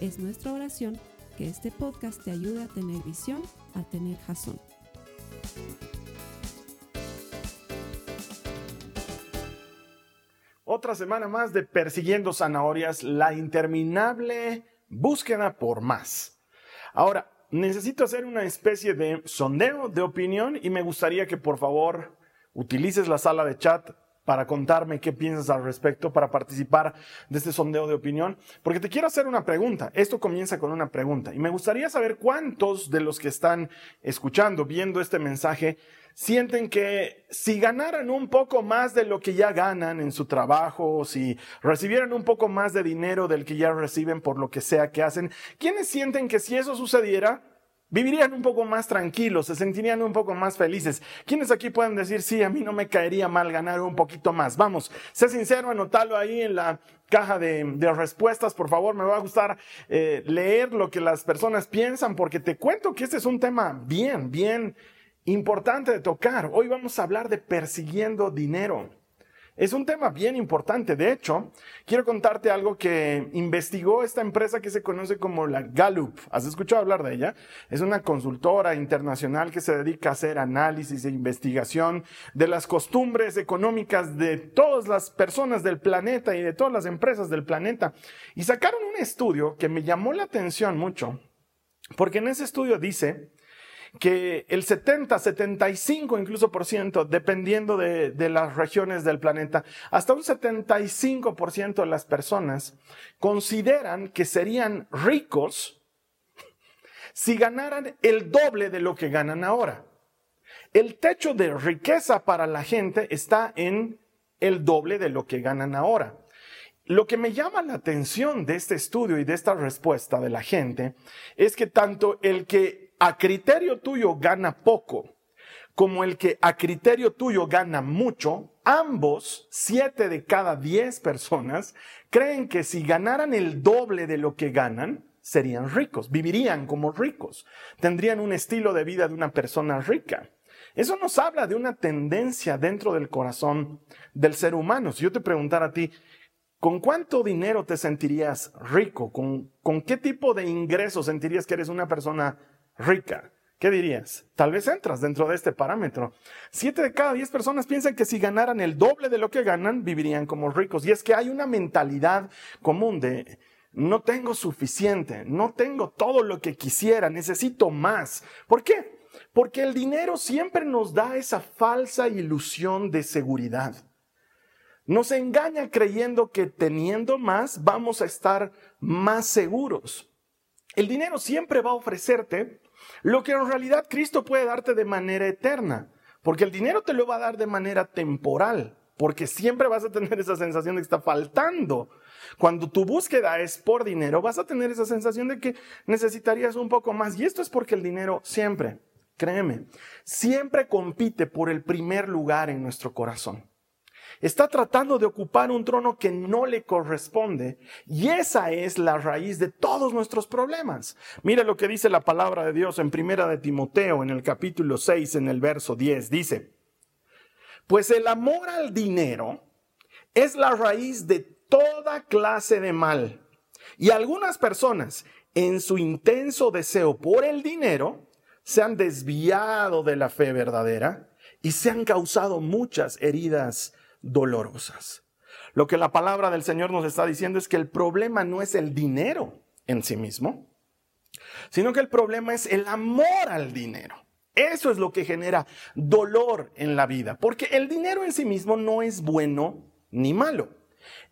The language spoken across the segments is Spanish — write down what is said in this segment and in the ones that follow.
Es nuestra oración que este podcast te ayude a tener visión, a tener jazón. Otra semana más de Persiguiendo Zanahorias, la interminable búsqueda por más. Ahora, necesito hacer una especie de sondeo de opinión y me gustaría que por favor utilices la sala de chat para contarme qué piensas al respecto, para participar de este sondeo de opinión, porque te quiero hacer una pregunta. Esto comienza con una pregunta y me gustaría saber cuántos de los que están escuchando, viendo este mensaje, sienten que si ganaran un poco más de lo que ya ganan en su trabajo, si recibieran un poco más de dinero del que ya reciben por lo que sea que hacen, ¿quiénes sienten que si eso sucediera, vivirían un poco más tranquilos, se sentirían un poco más felices? ¿Quiénes aquí pueden decir, sí, a mí no me caería mal ganar un poquito más? Vamos, sé sincero, anotalo ahí en la caja de, respuestas, por favor, me va a gustar eh, leer lo que las personas piensan, porque te cuento que este es un tema bien, bien importante de tocar. Hoy vamos a hablar de persiguiendo dinero. Es un tema bien importante. De hecho, quiero contarte algo que investigó esta empresa que se conoce como la Gallup. ¿Has escuchado hablar de ella? Es una consultora internacional que se dedica a hacer análisis e investigación de las costumbres económicas de todas las personas del planeta y de todas las empresas del planeta. Y sacaron un estudio que me llamó la atención mucho, porque en ese estudio dice que el 70, 75 incluso por ciento, dependiendo de, las regiones del planeta, hasta un 75 por ciento de las personas consideran que serían ricos si ganaran el doble de lo que ganan ahora. El techo de riqueza para la gente está en el doble de lo que ganan ahora. Lo que me llama la atención de este estudio y de esta respuesta de la gente es que tanto el que a criterio tuyo gana poco, como el que a criterio tuyo gana mucho, ambos, siete de cada diez personas, creen que si ganaran el doble de lo que ganan, serían ricos, vivirían como ricos, tendrían un estilo de vida de una persona rica. Eso nos habla de una tendencia dentro del corazón del ser humano. Si yo te preguntara a ti, ¿con cuánto dinero te sentirías rico? ¿Con, con qué tipo de ingresos sentirías que eres una persona rica. ¿Qué dirías? Tal vez entras dentro de este parámetro. Siete de cada diez personas piensan que si ganaran el doble de lo que ganan, vivirían como ricos. Y es que hay una mentalidad común de no tengo suficiente, no tengo todo lo que quisiera, necesito más. ¿Por qué? Porque el dinero siempre nos da esa falsa ilusión de seguridad. Nos engaña creyendo que teniendo más vamos a estar más seguros. El dinero siempre va a ofrecerte lo que en realidad Cristo puede darte de manera eterna, porque el dinero te lo va a dar de manera temporal, porque siempre vas a tener esa sensación de que está faltando. Cuando tu búsqueda es por dinero, vas a tener esa sensación de que necesitarías un poco más. Y esto es porque el dinero siempre, créeme, siempre compite por el primer lugar en nuestro corazón. Está tratando de ocupar un trono que no le corresponde. Y esa es la raíz de todos nuestros problemas. Mira lo que dice la palabra de Dios en Primera de Timoteo, en el capítulo 6, en el verso 10. Dice, pues el amor al dinero es la raíz de toda clase de mal. Y algunas personas, en su intenso deseo por el dinero, se han desviado de la fe verdadera y se han causado muchas heridas dolorosas. Lo que la palabra del Señor nos está diciendo es que el problema no es el dinero en sí mismo, sino que el problema es el amor al dinero. Eso es lo que genera dolor en la vida, porque el dinero en sí mismo no es bueno ni malo.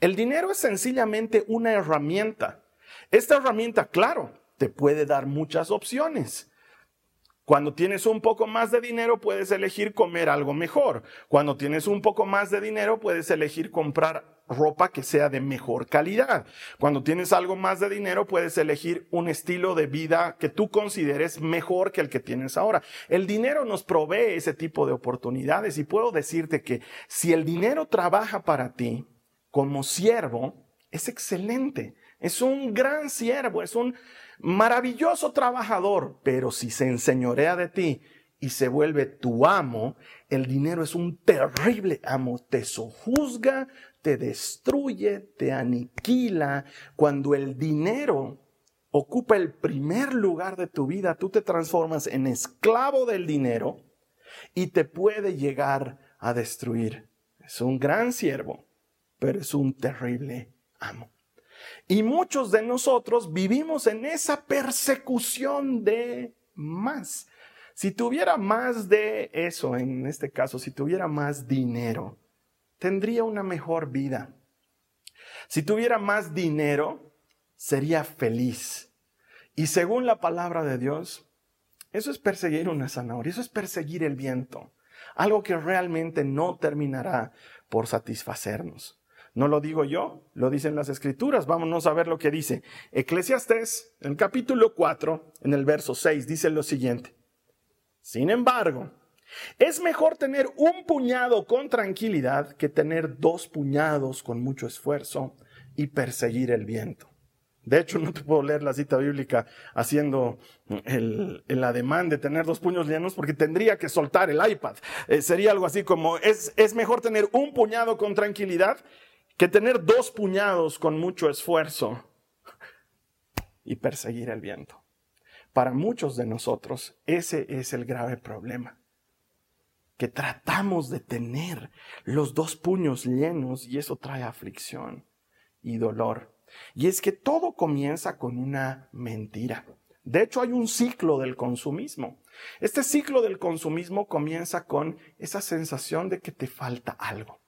El dinero es sencillamente una herramienta. Esta herramienta, claro, te puede dar muchas opciones. Cuando tienes un poco más de dinero puedes elegir comer algo mejor. Cuando tienes un poco más de dinero puedes elegir comprar ropa que sea de mejor calidad. Cuando tienes algo más de dinero, puedes elegir un estilo de vida que tú consideres mejor que el que tienes ahora. El dinero nos provee ese tipo de oportunidades y puedo decirte que si el dinero trabaja para ti como siervo, es excelente. Es un gran siervo, es un maravilloso trabajador, pero si se enseñorea de ti y se vuelve tu amo, el dinero es un terrible amo, te sojuzga, te destruye, te aniquila. Cuando el dinero ocupa el primer lugar de tu vida, tú te transformas en esclavo del dinero y te puede llegar a destruir. Es un gran siervo, pero es un terrible amo. Y muchos de nosotros vivimos en esa persecución de más. Si tuviera más de eso, en este caso, si tuviera más dinero, tendría una mejor vida. Si tuviera más dinero, sería feliz. Y según la palabra de Dios, eso es perseguir una zanahoria, eso es perseguir el viento, algo que realmente no terminará por satisfacernos. No lo digo yo, lo dicen las escrituras. Vámonos a ver lo que dice. Eclesiastés, en el capítulo 4, en el verso 6, dice lo siguiente. Sin embargo, es mejor tener un puñado con tranquilidad que tener dos puñados con mucho esfuerzo y perseguir el viento. De hecho, no te puedo leer la cita bíblica haciendo el, ademán de tener dos puños llenos porque tendría que soltar el iPad. Eh, sería algo así como, es, es mejor tener un puñado con tranquilidad que tener dos puñados con mucho esfuerzo y perseguir el viento. Para muchos de nosotros ese es el grave problema, que tratamos de tener los dos puños llenos y eso trae aflicción y dolor. Y es que todo comienza con una mentira. De hecho, hay un ciclo del consumismo. Este ciclo del consumismo comienza con esa sensación de que te falta algo.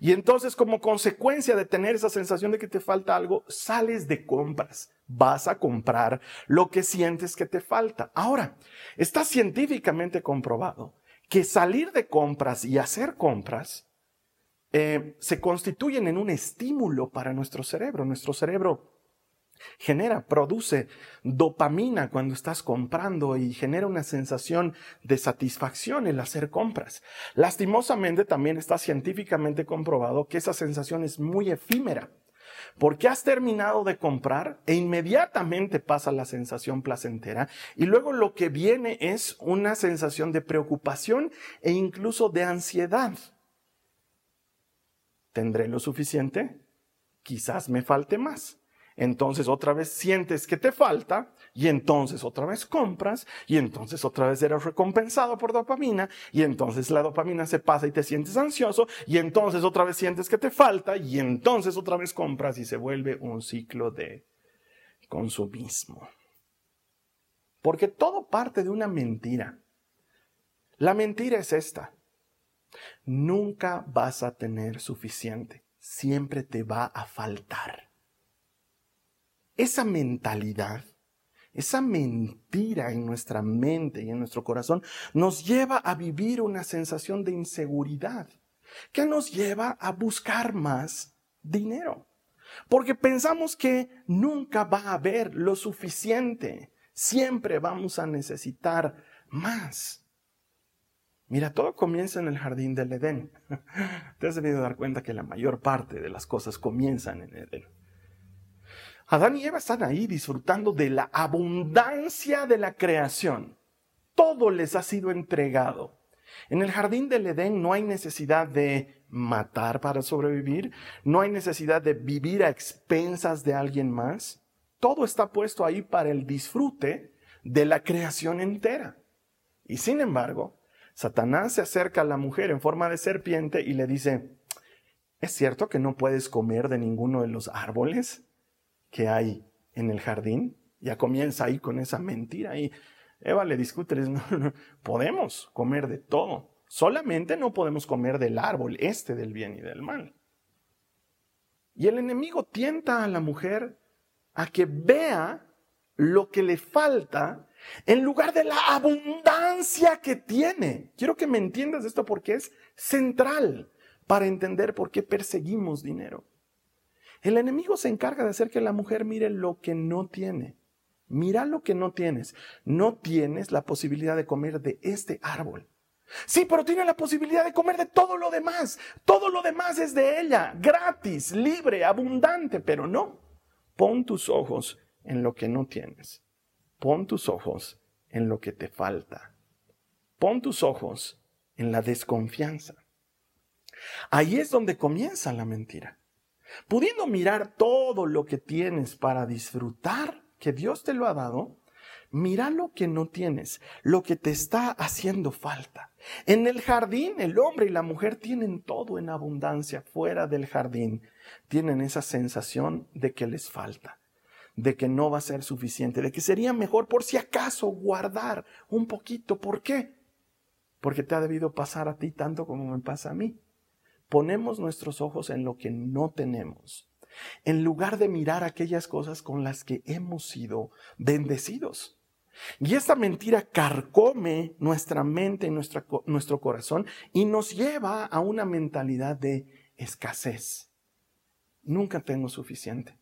Y entonces como consecuencia de tener esa sensación de que te falta algo, sales de compras. Vas a comprar lo que sientes que te falta. Ahora, está científicamente comprobado que salir de compras y hacer compras eh, se constituyen en un estímulo para nuestro cerebro. Nuestro cerebro genera, produce dopamina cuando estás comprando y genera una sensación de satisfacción el hacer compras. Lastimosamente también está científicamente comprobado que esa sensación es muy efímera. Porque has terminado de comprar e inmediatamente pasa la sensación placentera y luego lo que viene es una sensación de preocupación e incluso de ansiedad. ¿Tendré lo suficiente? Quizás me falte más entonces otra vez sientes que te falta y entonces otra vez compras y entonces otra vez eres recompensado por dopamina y entonces la dopamina se pasa y te sientes ansioso y entonces otra vez sientes que te falta y entonces otra vez compras y se vuelve un ciclo de consumismo. Porque todo parte de una mentira. La mentira es esta. Nunca vas a tener suficiente. Siempre te va a faltar esa mentalidad, esa mentira en nuestra mente y en nuestro corazón nos lleva a vivir una sensación de inseguridad que nos lleva a buscar más dinero. Porque pensamos que nunca va a haber lo suficiente. Siempre vamos a necesitar más. Mira, todo comienza en el jardín del Edén. Te has debido dar cuenta que la mayor parte de las cosas comienzan en Edén. Adán y Eva están ahí disfrutando de la abundancia de la creación. Todo les ha sido entregado. En el jardín del Edén no hay necesidad de matar para sobrevivir, no hay necesidad de vivir a expensas de alguien más. Todo está puesto ahí para el disfrute de la creación entera. Y sin embargo, Satanás se acerca a la mujer en forma de serpiente y le dice, ¿es cierto que no puedes comer de ninguno de los árboles? Que hay en el jardín. Ya comienza ahí con esa mentira y Eva le discute, no, podemos comer de todo, solamente no podemos comer del árbol este del bien y del mal. Y el enemigo tienta a la mujer a que vea lo que le falta en lugar de la abundancia que tiene. Quiero que me entiendas esto porque es central para entender por qué perseguimos dinero. El enemigo se encarga de hacer que la mujer mire lo que no tiene. Mira lo que no tienes. No tienes la posibilidad de comer de este árbol. Sí, pero tiene la posibilidad de comer de todo lo demás. Todo lo demás es de ella, gratis, libre, abundante, pero no. Pon tus ojos en lo que no tienes. Pon tus ojos en lo que te falta. Pon tus ojos en la desconfianza. Ahí es donde comienza la mentira. Pudiendo mirar todo lo que tienes para disfrutar que Dios te lo ha dado, mira lo que no tienes, lo que te está haciendo falta. En el jardín el hombre y la mujer tienen todo en abundancia. Fuera del jardín tienen esa sensación de que les falta, de que no va a ser suficiente, de que sería mejor por si acaso guardar un poquito. ¿Por qué? Porque te ha debido pasar a ti tanto como me pasa a mí. Ponemos nuestros ojos en lo que no tenemos, en lugar de mirar aquellas cosas con las que hemos sido bendecidos. Y esta mentira carcome nuestra mente y nuestro corazón y nos lleva a una mentalidad de escasez. Nunca tengo suficiente.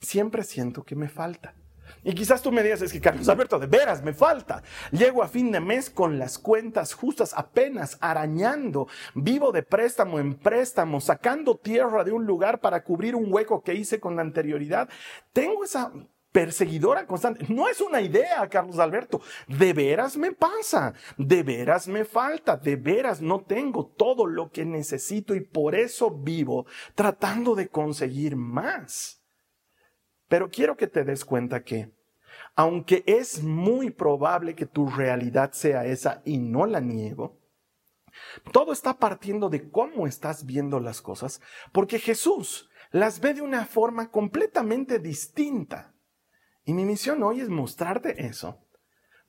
Siempre siento que me falta. Y quizás tú me digas, es que Carlos Alberto, de veras, me falta. Llego a fin de mes con las cuentas justas, apenas arañando. Vivo de préstamo en préstamo, sacando tierra de un lugar para cubrir un hueco que hice con anterioridad. Tengo esa perseguidora constante. No es una idea, Carlos Alberto. De veras me pasa, de veras me falta, de veras no tengo todo lo que necesito y por eso vivo tratando de conseguir más. Pero quiero que te des cuenta que, aunque es muy probable que tu realidad sea esa y no la niego, todo está partiendo de cómo estás viendo las cosas, porque Jesús las ve de una forma completamente distinta. Y mi misión hoy es mostrarte eso.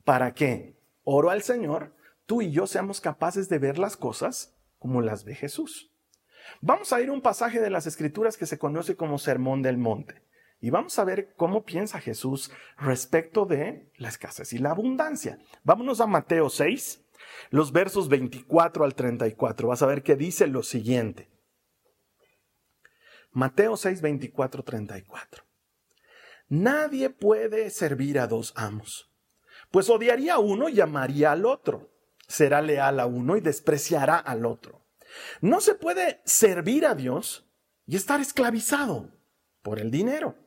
¿Para que Oro al Señor, tú y yo seamos capaces de ver las cosas como las ve Jesús. Vamos a ir a un pasaje de las Escrituras que se conoce como Sermón del Monte. Y vamos a ver cómo piensa Jesús respecto de la escasez y la abundancia. Vámonos a Mateo 6, los versos 24 al 34. Vas a ver que dice lo siguiente. Mateo 6, 24, 34. Nadie puede servir a dos amos, pues odiaría a uno y amaría al otro. Será leal a uno y despreciará al otro. No se puede servir a Dios y estar esclavizado por el dinero.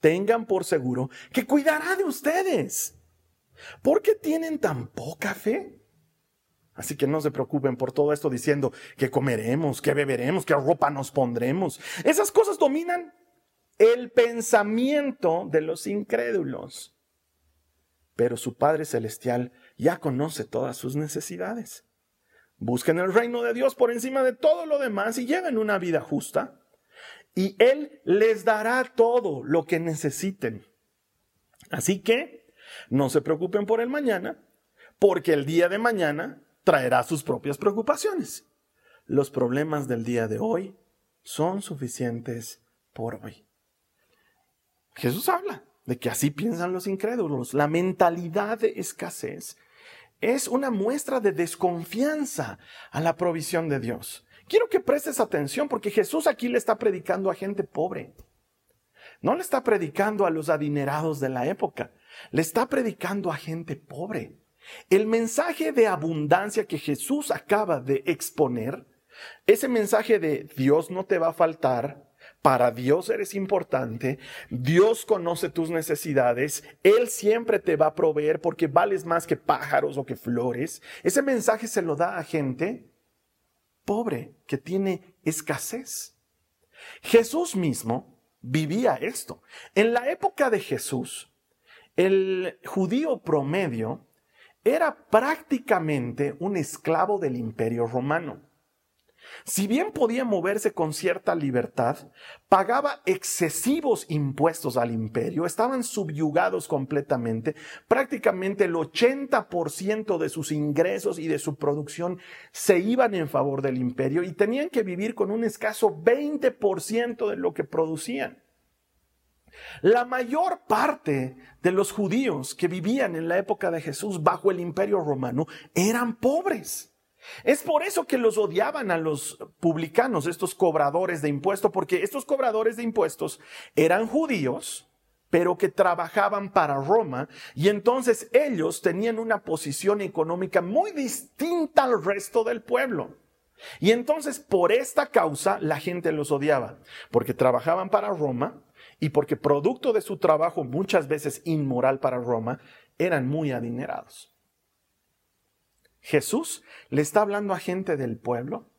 tengan por seguro que cuidará de ustedes. ¿Por qué tienen tan poca fe? Así que no se preocupen por todo esto diciendo que comeremos, que beberemos, qué ropa nos pondremos. Esas cosas dominan el pensamiento de los incrédulos. Pero su Padre Celestial ya conoce todas sus necesidades. Busquen el reino de Dios por encima de todo lo demás y lleven una vida justa. Y Él les dará todo lo que necesiten. Así que no se preocupen por el mañana, porque el día de mañana traerá sus propias preocupaciones. Los problemas del día de hoy son suficientes por hoy. Jesús habla de que así piensan los incrédulos. La mentalidad de escasez es una muestra de desconfianza a la provisión de Dios. Quiero que prestes atención porque Jesús aquí le está predicando a gente pobre. No le está predicando a los adinerados de la época, le está predicando a gente pobre. El mensaje de abundancia que Jesús acaba de exponer, ese mensaje de Dios no te va a faltar, para Dios eres importante, Dios conoce tus necesidades, Él siempre te va a proveer porque vales más que pájaros o que flores. Ese mensaje se lo da a gente pobre que tiene escasez. Jesús mismo vivía esto. En la época de Jesús, el judío promedio era prácticamente un esclavo del imperio romano. Si bien podía moverse con cierta libertad, pagaba excesivos impuestos al imperio, estaban subyugados completamente, prácticamente el 80% de sus ingresos y de su producción se iban en favor del imperio y tenían que vivir con un escaso 20% de lo que producían. La mayor parte de los judíos que vivían en la época de Jesús bajo el imperio romano eran pobres. Es por eso que los odiaban a los publicanos, estos cobradores de impuestos, porque estos cobradores de impuestos eran judíos, pero que trabajaban para Roma, y entonces ellos tenían una posición económica muy distinta al resto del pueblo. Y entonces por esta causa la gente los odiaba, porque trabajaban para Roma y porque producto de su trabajo muchas veces inmoral para Roma, eran muy adinerados. Jesús le está hablando a gente del pueblo,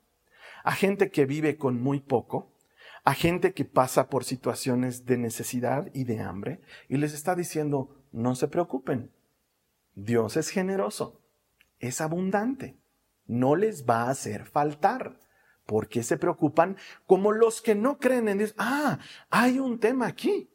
a gente que vive con muy poco, a gente que pasa por situaciones de necesidad y de hambre, y les está diciendo, no se preocupen, Dios es generoso, es abundante, no les va a hacer faltar. ¿Por qué se preocupan? Como los que no creen en Dios. Ah, hay un tema aquí.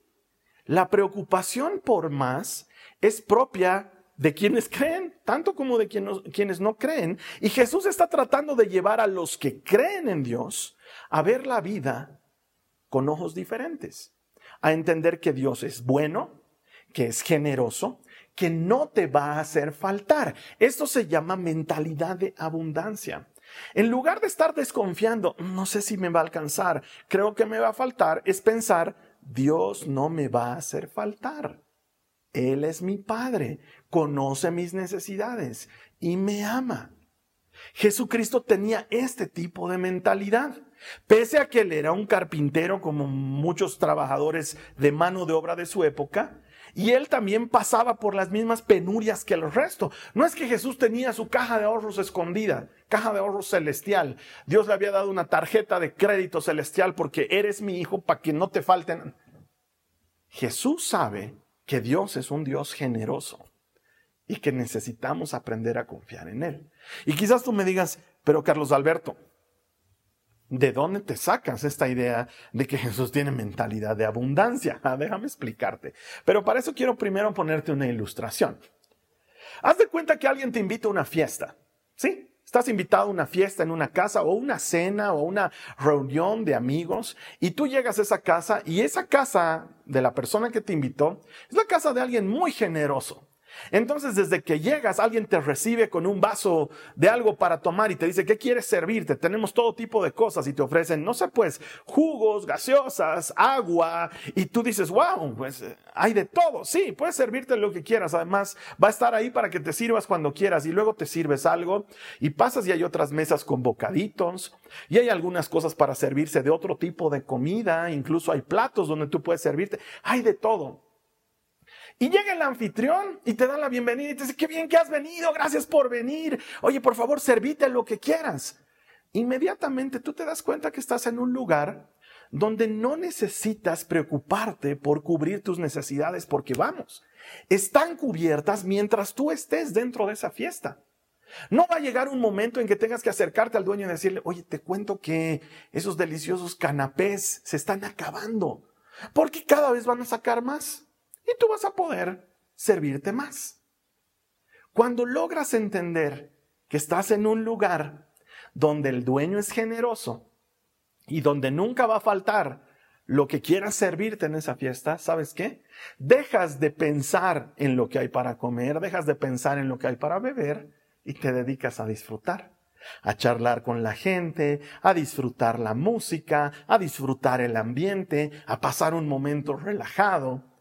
La preocupación por más es propia de quienes creen, tanto como de quienes no creen. Y Jesús está tratando de llevar a los que creen en Dios a ver la vida con ojos diferentes, a entender que Dios es bueno, que es generoso, que no te va a hacer faltar. Esto se llama mentalidad de abundancia. En lugar de estar desconfiando, no sé si me va a alcanzar, creo que me va a faltar, es pensar, Dios no me va a hacer faltar. Él es mi Padre, conoce mis necesidades y me ama. Jesucristo tenía este tipo de mentalidad. Pese a que él era un carpintero como muchos trabajadores de mano de obra de su época, y él también pasaba por las mismas penurias que el resto. No es que Jesús tenía su caja de ahorros escondida, caja de ahorros celestial. Dios le había dado una tarjeta de crédito celestial porque eres mi hijo para que no te falten. Jesús sabe que Dios es un Dios generoso y que necesitamos aprender a confiar en Él. Y quizás tú me digas, pero Carlos Alberto, ¿de dónde te sacas esta idea de que Jesús tiene mentalidad de abundancia? Ah, déjame explicarte. Pero para eso quiero primero ponerte una ilustración. Haz de cuenta que alguien te invita a una fiesta, ¿sí? Estás invitado a una fiesta en una casa o una cena o una reunión de amigos y tú llegas a esa casa y esa casa de la persona que te invitó es la casa de alguien muy generoso. Entonces, desde que llegas, alguien te recibe con un vaso de algo para tomar y te dice, ¿qué quieres servirte? Tenemos todo tipo de cosas y te ofrecen, no sé, pues, jugos, gaseosas, agua. Y tú dices, wow, pues hay de todo. Sí, puedes servirte lo que quieras. Además, va a estar ahí para que te sirvas cuando quieras y luego te sirves algo y pasas y hay otras mesas con bocaditos y hay algunas cosas para servirse de otro tipo de comida. Incluso hay platos donde tú puedes servirte. Hay de todo. Y llega el anfitrión y te da la bienvenida y te dice, qué bien que has venido, gracias por venir. Oye, por favor, servite lo que quieras. Inmediatamente tú te das cuenta que estás en un lugar donde no necesitas preocuparte por cubrir tus necesidades porque vamos, están cubiertas mientras tú estés dentro de esa fiesta. No va a llegar un momento en que tengas que acercarte al dueño y decirle, oye, te cuento que esos deliciosos canapés se están acabando, porque cada vez van a sacar más y tú vas a poder servirte más. Cuando logras entender que estás en un lugar donde el dueño es generoso y donde nunca va a faltar lo que quieras servirte en esa fiesta, ¿sabes qué? Dejas de pensar en lo que hay para comer, dejas de pensar en lo que hay para beber y te dedicas a disfrutar, a charlar con la gente, a disfrutar la música, a disfrutar el ambiente, a pasar un momento relajado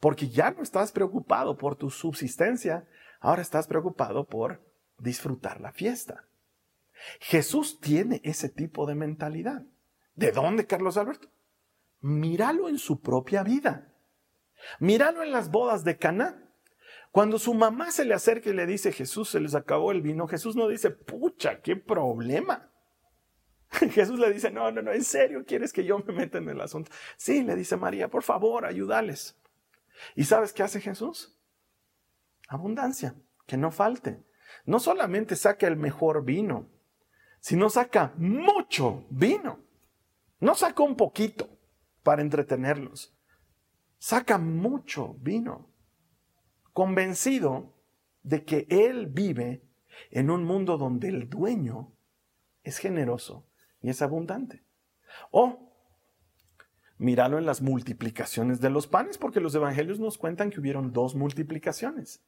porque ya no estás preocupado por tu subsistencia, ahora estás preocupado por disfrutar la fiesta. Jesús tiene ese tipo de mentalidad. ¿De dónde, Carlos Alberto? Míralo en su propia vida. Míralo en las bodas de Caná. Cuando su mamá se le acerca y le dice, Jesús, se les acabó el vino, Jesús no dice, pucha, qué problema. Jesús le dice, no, no, no, en serio, ¿quieres que yo me meta en el asunto? Sí, le dice María, por favor, ayúdales. ¿Y sabes qué hace Jesús? Abundancia, que no falte. No solamente saca el mejor vino, sino saca mucho vino. No saca un poquito para entretenerlos. Saca mucho vino convencido de que Él vive en un mundo donde el dueño es generoso y es abundante. O míralo en las multiplicaciones de los panes, porque los evangelios nos cuentan que hubieron dos multiplicaciones.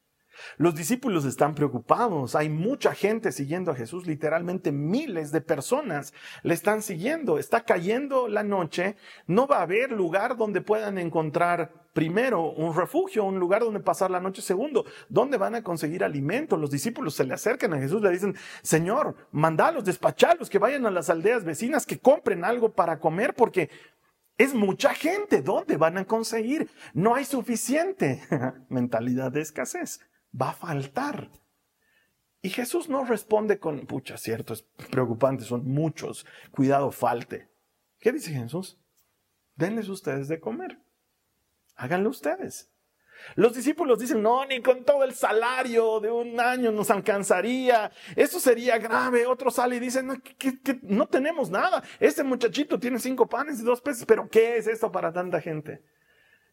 Los discípulos están preocupados, hay mucha gente siguiendo a Jesús, literalmente miles de personas le están siguiendo, está cayendo la noche, no va a haber lugar donde puedan encontrar primero un refugio, un lugar donde pasar la noche, segundo, ¿dónde van a conseguir alimento? Los discípulos se le acercan a Jesús, le dicen, Señor, mandalos, despachalos, que vayan a las aldeas vecinas, que compren algo para comer, porque es mucha gente, ¿dónde van a conseguir? No hay suficiente mentalidad de escasez va a faltar. Y Jesús no responde con, pucha, cierto, es preocupante, son muchos, cuidado, falte. ¿Qué dice Jesús? Denles ustedes de comer. Háganlo ustedes. Los discípulos dicen, no, ni con todo el salario de un año nos alcanzaría. Eso sería grave. Otro sale y dice, no, no tenemos nada. Este muchachito tiene cinco panes y dos peces, pero ¿qué es esto para tanta gente?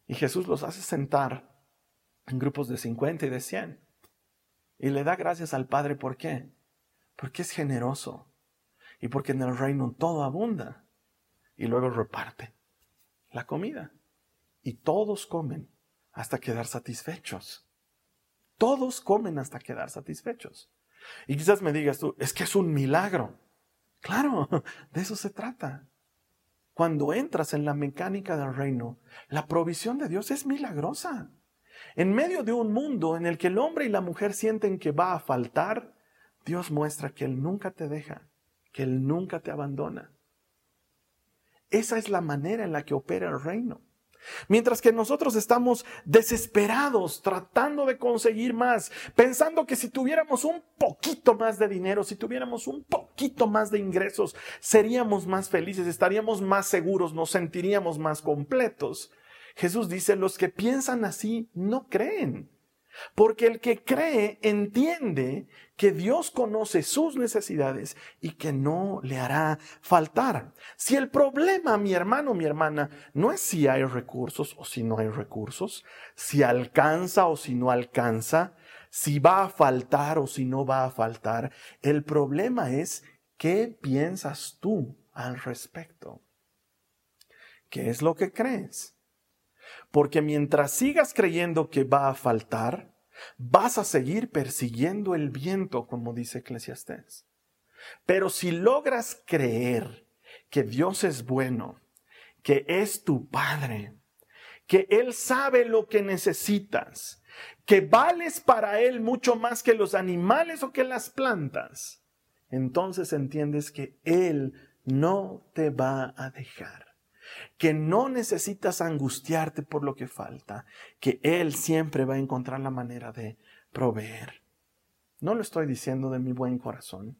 Y Jesús los hace sentar en grupos de 50 y de 100. Y le da gracias al Padre, ¿por qué? Porque es generoso y porque en el reino todo abunda. Y luego reparte la comida. Y todos comen hasta quedar satisfechos. Todos comen hasta quedar satisfechos. Y quizás me digas tú, es que es un milagro. Claro, de eso se trata. Cuando entras en la mecánica del reino, la provisión de Dios es milagrosa. En medio de un mundo en el que el hombre y la mujer sienten que va a faltar, Dios muestra que Él nunca te deja, que Él nunca te abandona. Esa es la manera en la que opera el reino. Mientras que nosotros estamos desesperados tratando de conseguir más, pensando que si tuviéramos un poquito más de dinero, si tuviéramos un poquito más de ingresos, seríamos más felices, estaríamos más seguros, nos sentiríamos más completos. Jesús dice, los que piensan así no creen. Porque el que cree entiende que Dios conoce sus necesidades y que no le hará faltar. Si el problema, mi hermano, mi hermana, no es si hay recursos o si no hay recursos, si alcanza o si no alcanza, si va a faltar o si no va a faltar, el problema es qué piensas tú al respecto. ¿Qué es lo que crees? Porque mientras sigas creyendo que va a faltar, vas a seguir persiguiendo el viento, como dice Eclesiastés. Pero si logras creer que Dios es bueno, que es tu Padre, que Él sabe lo que necesitas, que vales para Él mucho más que los animales o que las plantas, entonces entiendes que Él no te va a dejar que no necesitas angustiarte por lo que falta, que Él siempre va a encontrar la manera de proveer. No lo estoy diciendo de mi buen corazón.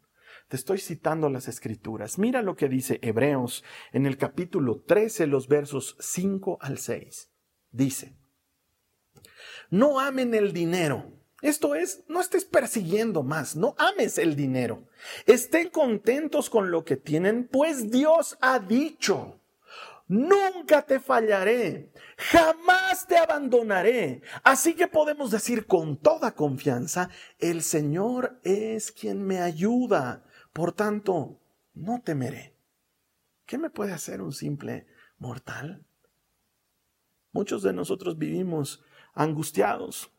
Te estoy citando las escrituras. Mira lo que dice Hebreos en el capítulo 13, los versos 5 al 6. Dice, no amen el dinero. Esto es, no estés persiguiendo más, no ames el dinero. Estén contentos con lo que tienen, pues Dios ha dicho nunca te fallaré, jamás te abandonaré. Así que podemos decir con toda confianza, el Señor es quien me ayuda, por tanto, no temeré. ¿Qué me puede hacer un simple mortal? Muchos de nosotros vivimos angustiados,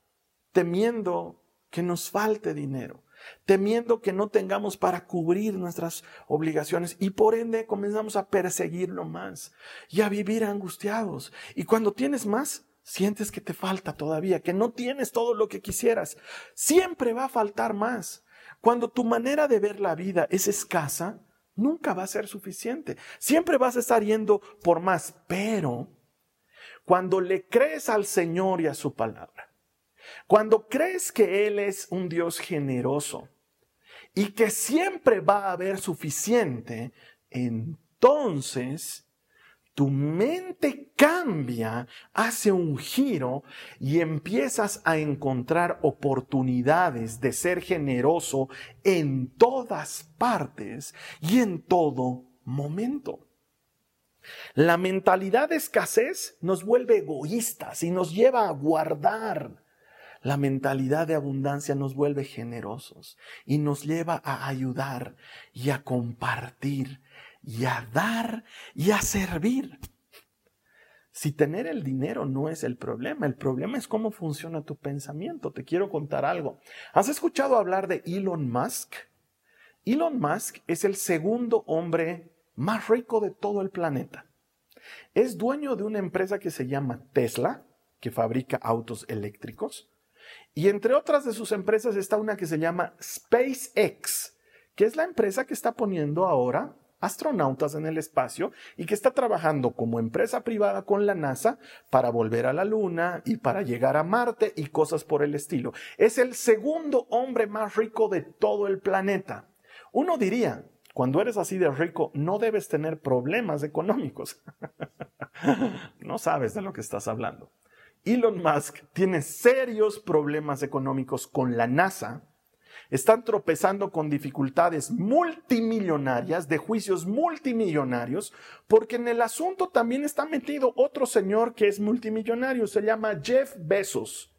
temiendo que nos falte dinero, temiendo que no tengamos para cubrir nuestras obligaciones y por ende comenzamos a perseguirlo más y a vivir angustiados. Y cuando tienes más, sientes que te falta todavía, que no tienes todo lo que quisieras. Siempre va a faltar más. Cuando tu manera de ver la vida es escasa, nunca va a ser suficiente. Siempre vas a estar yendo por más, pero cuando le crees al Señor y a su palabra, cuando crees que Él es un Dios generoso y que siempre va a haber suficiente, entonces tu mente cambia, hace un giro y empiezas a encontrar oportunidades de ser generoso en todas partes y en todo momento. La mentalidad de escasez nos vuelve egoístas y nos lleva a guardar. La mentalidad de abundancia nos vuelve generosos y nos lleva a ayudar y a compartir y a dar y a servir. Si tener el dinero no es el problema, el problema es cómo funciona tu pensamiento. Te quiero contar algo. ¿Has escuchado hablar de Elon Musk? Elon Musk es el segundo hombre más rico de todo el planeta. Es dueño de una empresa que se llama Tesla, que fabrica autos eléctricos. Y entre otras de sus empresas está una que se llama SpaceX, que es la empresa que está poniendo ahora astronautas en el espacio y que está trabajando como empresa privada con la NASA para volver a la Luna y para llegar a Marte y cosas por el estilo. Es el segundo hombre más rico de todo el planeta. Uno diría, cuando eres así de rico, no debes tener problemas económicos. no sabes de lo que estás hablando. Elon Musk tiene serios problemas económicos con la NASA. Están tropezando con dificultades multimillonarias, de juicios multimillonarios, porque en el asunto también está metido otro señor que es multimillonario, se llama Jeff Bezos.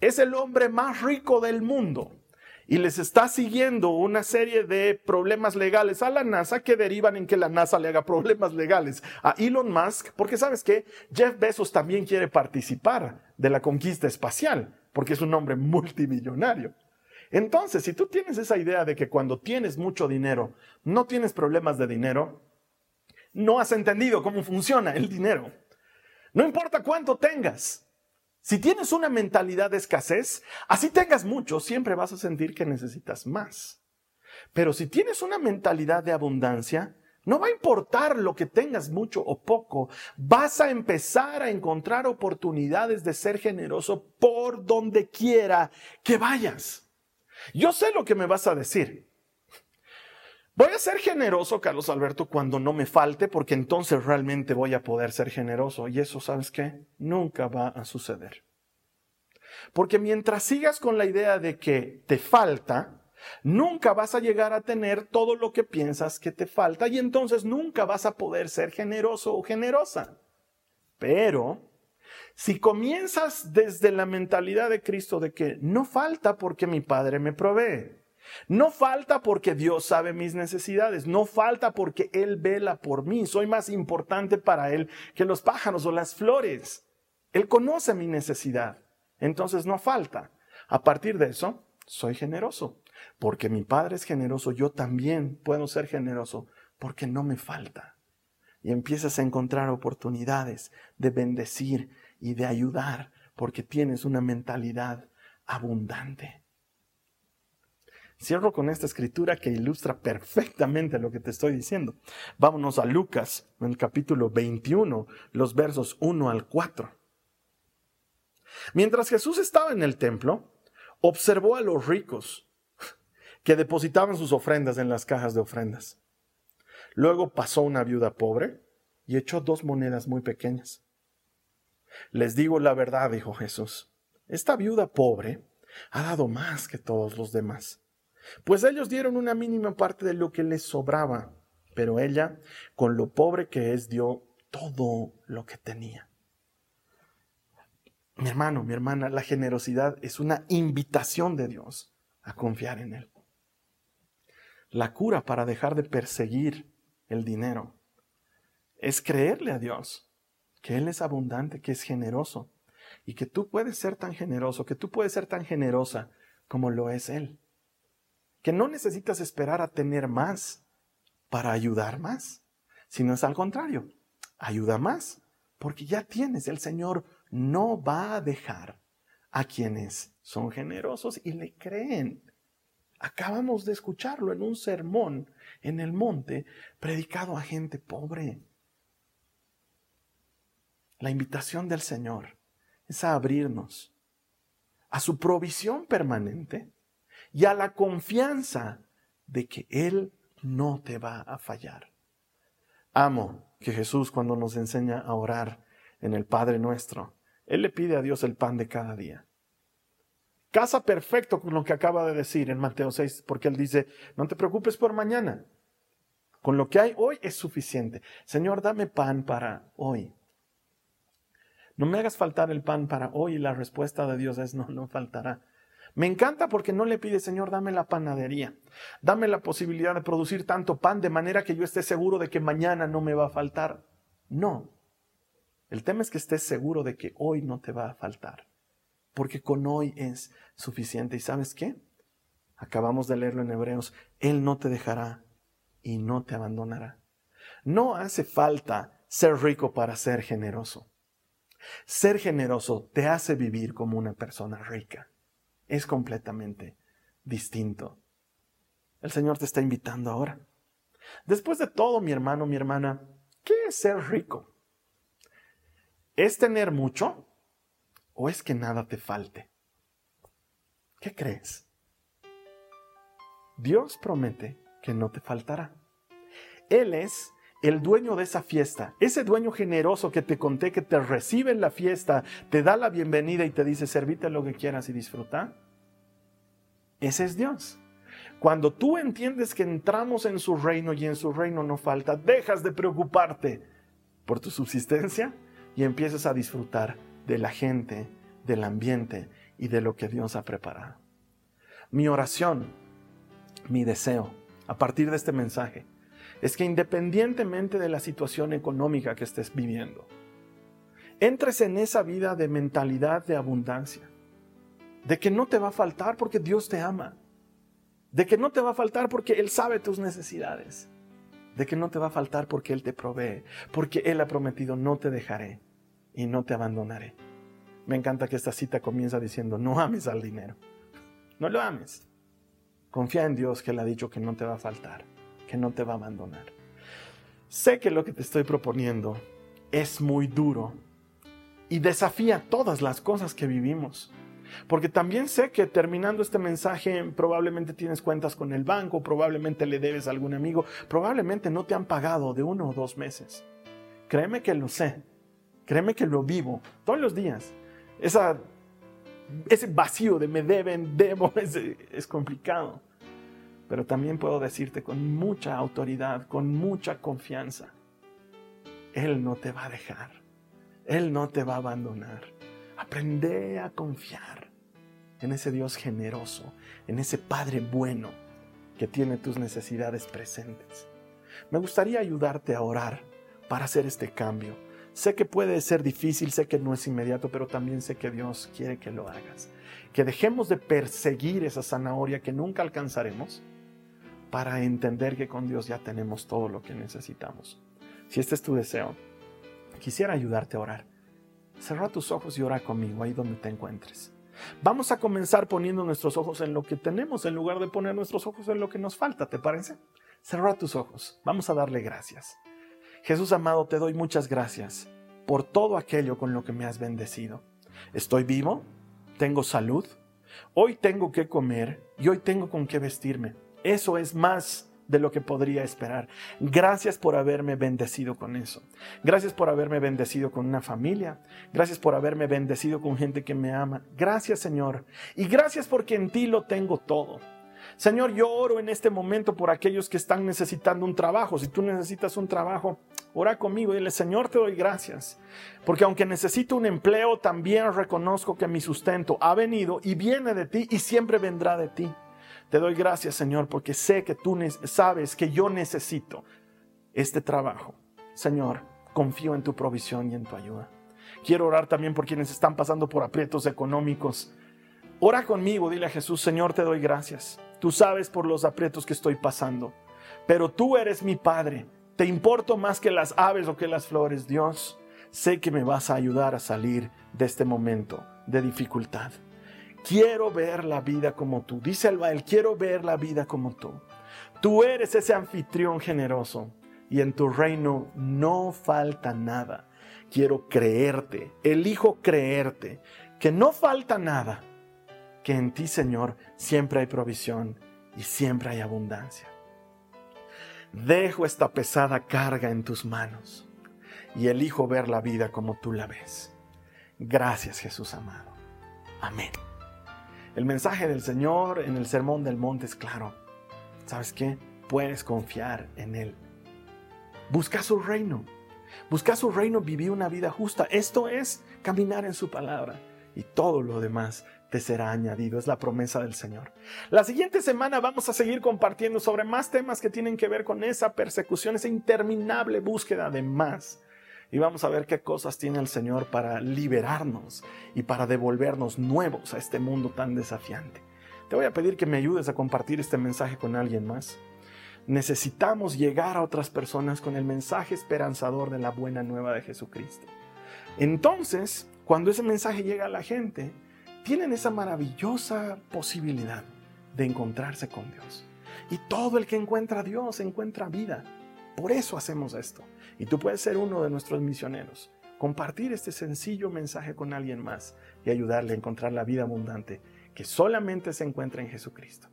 Es el hombre más rico del mundo y les está siguiendo una serie de problemas legales a la NASA que derivan en que la NASA le haga problemas legales a Elon Musk, porque sabes que Jeff Bezos también quiere participar de la conquista espacial, porque es un hombre multimillonario. Entonces, si tú tienes esa idea de que cuando tienes mucho dinero no tienes problemas de dinero, no has entendido cómo funciona el dinero. No importa cuánto tengas, si tienes una mentalidad de escasez, así tengas mucho, siempre vas a sentir que necesitas más. Pero si tienes una mentalidad de abundancia, no va a importar lo que tengas mucho o poco, vas a empezar a encontrar oportunidades de ser generoso por donde quiera que vayas. Yo sé lo que me vas a decir. Voy a ser generoso, Carlos Alberto, cuando no me falte, porque entonces realmente voy a poder ser generoso. Y eso, ¿sabes qué? Nunca va a suceder. Porque mientras sigas con la idea de que te falta, nunca vas a llegar a tener todo lo que piensas que te falta y entonces nunca vas a poder ser generoso o generosa. Pero si comienzas desde la mentalidad de Cristo de que no falta porque mi Padre me provee, no falta porque Dios sabe mis necesidades, no falta porque Él vela por mí, soy más importante para Él que los pájaros o las flores. Él conoce mi necesidad, entonces no falta. A partir de eso, soy generoso, porque mi Padre es generoso, yo también puedo ser generoso, porque no me falta. Y empiezas a encontrar oportunidades de bendecir y de ayudar, porque tienes una mentalidad abundante. Cierro con esta escritura que ilustra perfectamente lo que te estoy diciendo. Vámonos a Lucas, en el capítulo 21, los versos 1 al 4. Mientras Jesús estaba en el templo, observó a los ricos que depositaban sus ofrendas en las cajas de ofrendas. Luego pasó una viuda pobre y echó dos monedas muy pequeñas. Les digo la verdad, dijo Jesús, esta viuda pobre ha dado más que todos los demás pues ellos dieron una mínima parte de lo que les sobraba, pero ella, con lo pobre que es, dio todo lo que tenía. Mi hermano, mi hermana, la generosidad es una invitación de Dios a confiar en Él. La cura para dejar de perseguir el dinero es creerle a Dios que Él es abundante, que es generoso y que tú puedes ser tan generoso, que tú puedes ser tan generosa como lo es Él que no necesitas esperar a tener más para ayudar más, sino es al contrario, ayuda más, porque ya tienes, el Señor no va a dejar a quienes son generosos y le creen. Acabamos de escucharlo en un sermón en el monte predicado a gente pobre. La invitación del Señor es a abrirnos a su provisión permanente y a la confianza de que Él no te va a fallar. Amo que Jesús cuando nos enseña a orar en el Padre nuestro, Él le pide a Dios el pan de cada día. Casa perfecto con lo que acaba de decir en Mateo 6, porque Él dice, no te preocupes por mañana. Con lo que hay hoy es suficiente. Señor, dame pan para hoy. No me hagas faltar el pan para hoy y la respuesta de Dios es no, no faltará. Me encanta porque no le pide, Señor, dame la panadería, dame la posibilidad de producir tanto pan de manera que yo esté seguro de que mañana no me va a faltar. No. El tema es que estés seguro de que hoy no te va a faltar, porque con hoy es suficiente. ¿Y sabes qué? Acabamos de leerlo en Hebreos, Él no te dejará y no te abandonará. No hace falta ser rico para ser generoso. Ser generoso te hace vivir como una persona rica. Es completamente distinto. El Señor te está invitando ahora. Después de todo, mi hermano, mi hermana, ¿qué es ser rico? ¿Es tener mucho o es que nada te falte? ¿Qué crees? Dios promete que no te faltará. Él es el dueño de esa fiesta, ese dueño generoso que te conté que te recibe en la fiesta, te da la bienvenida y te dice, servite lo que quieras y disfruta. Ese es Dios. Cuando tú entiendes que entramos en su reino y en su reino no falta, dejas de preocuparte por tu subsistencia y empiezas a disfrutar de la gente, del ambiente y de lo que Dios ha preparado. Mi oración, mi deseo, a partir de este mensaje, es que independientemente de la situación económica que estés viviendo, entres en esa vida de mentalidad de abundancia, de que no te va a faltar porque Dios te ama, de que no te va a faltar porque Él sabe tus necesidades, de que no te va a faltar porque Él te provee, porque Él ha prometido no te dejaré y no te abandonaré. Me encanta que esta cita comienza diciendo, no ames al dinero, no lo ames. Confía en Dios que Él ha dicho que no te va a faltar que no te va a abandonar. Sé que lo que te estoy proponiendo es muy duro y desafía todas las cosas que vivimos. Porque también sé que terminando este mensaje probablemente tienes cuentas con el banco, probablemente le debes a algún amigo, probablemente no te han pagado de uno o dos meses. Créeme que lo sé, créeme que lo vivo todos los días. Esa, ese vacío de me deben, debo, es, es complicado. Pero también puedo decirte con mucha autoridad, con mucha confianza, Él no te va a dejar, Él no te va a abandonar. Aprende a confiar en ese Dios generoso, en ese Padre bueno que tiene tus necesidades presentes. Me gustaría ayudarte a orar para hacer este cambio. Sé que puede ser difícil, sé que no es inmediato, pero también sé que Dios quiere que lo hagas. Que dejemos de perseguir esa zanahoria que nunca alcanzaremos para entender que con Dios ya tenemos todo lo que necesitamos. Si este es tu deseo, quisiera ayudarte a orar. Cerra tus ojos y ora conmigo ahí donde te encuentres. Vamos a comenzar poniendo nuestros ojos en lo que tenemos en lugar de poner nuestros ojos en lo que nos falta, ¿te parece? Cerra tus ojos. Vamos a darle gracias. Jesús amado, te doy muchas gracias por todo aquello con lo que me has bendecido. Estoy vivo, tengo salud, hoy tengo que comer y hoy tengo con qué vestirme. Eso es más de lo que podría esperar. Gracias por haberme bendecido con eso. Gracias por haberme bendecido con una familia. Gracias por haberme bendecido con gente que me ama. Gracias Señor. Y gracias porque en ti lo tengo todo. Señor, yo oro en este momento por aquellos que están necesitando un trabajo. Si tú necesitas un trabajo, ora conmigo y dile, Señor, te doy gracias. Porque aunque necesito un empleo, también reconozco que mi sustento ha venido y viene de ti y siempre vendrá de ti. Te doy gracias, Señor, porque sé que tú sabes que yo necesito este trabajo. Señor, confío en tu provisión y en tu ayuda. Quiero orar también por quienes están pasando por aprietos económicos. Ora conmigo, dile a Jesús, Señor, te doy gracias. Tú sabes por los aprietos que estoy pasando, pero tú eres mi Padre. Te importo más que las aves o que las flores, Dios. Sé que me vas a ayudar a salir de este momento de dificultad. Quiero ver la vida como tú. Dice Albael, quiero ver la vida como tú. Tú eres ese anfitrión generoso y en tu reino no falta nada. Quiero creerte, elijo creerte, que no falta nada, que en ti, Señor, siempre hay provisión y siempre hay abundancia. Dejo esta pesada carga en tus manos y elijo ver la vida como tú la ves. Gracias Jesús amado. Amén. El mensaje del Señor en el Sermón del Monte es claro. ¿Sabes qué? Puedes confiar en Él. Busca su reino. Busca su reino, vivir una vida justa. Esto es caminar en su palabra. Y todo lo demás te será añadido. Es la promesa del Señor. La siguiente semana vamos a seguir compartiendo sobre más temas que tienen que ver con esa persecución, esa interminable búsqueda de más y vamos a ver qué cosas tiene el Señor para liberarnos y para devolvernos nuevos a este mundo tan desafiante. Te voy a pedir que me ayudes a compartir este mensaje con alguien más. Necesitamos llegar a otras personas con el mensaje esperanzador de la buena nueva de Jesucristo. Entonces, cuando ese mensaje llega a la gente, tienen esa maravillosa posibilidad de encontrarse con Dios. Y todo el que encuentra a Dios encuentra vida. Por eso hacemos esto. Y tú puedes ser uno de nuestros misioneros, compartir este sencillo mensaje con alguien más y ayudarle a encontrar la vida abundante que solamente se encuentra en Jesucristo.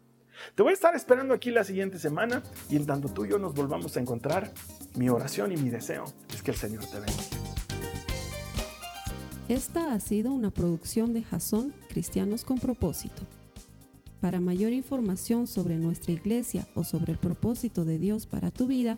Te voy a estar esperando aquí la siguiente semana y en tanto tú y yo nos volvamos a encontrar, mi oración y mi deseo es que el Señor te bendiga. Esta ha sido una producción de Jason Cristianos con propósito. Para mayor información sobre nuestra iglesia o sobre el propósito de Dios para tu vida,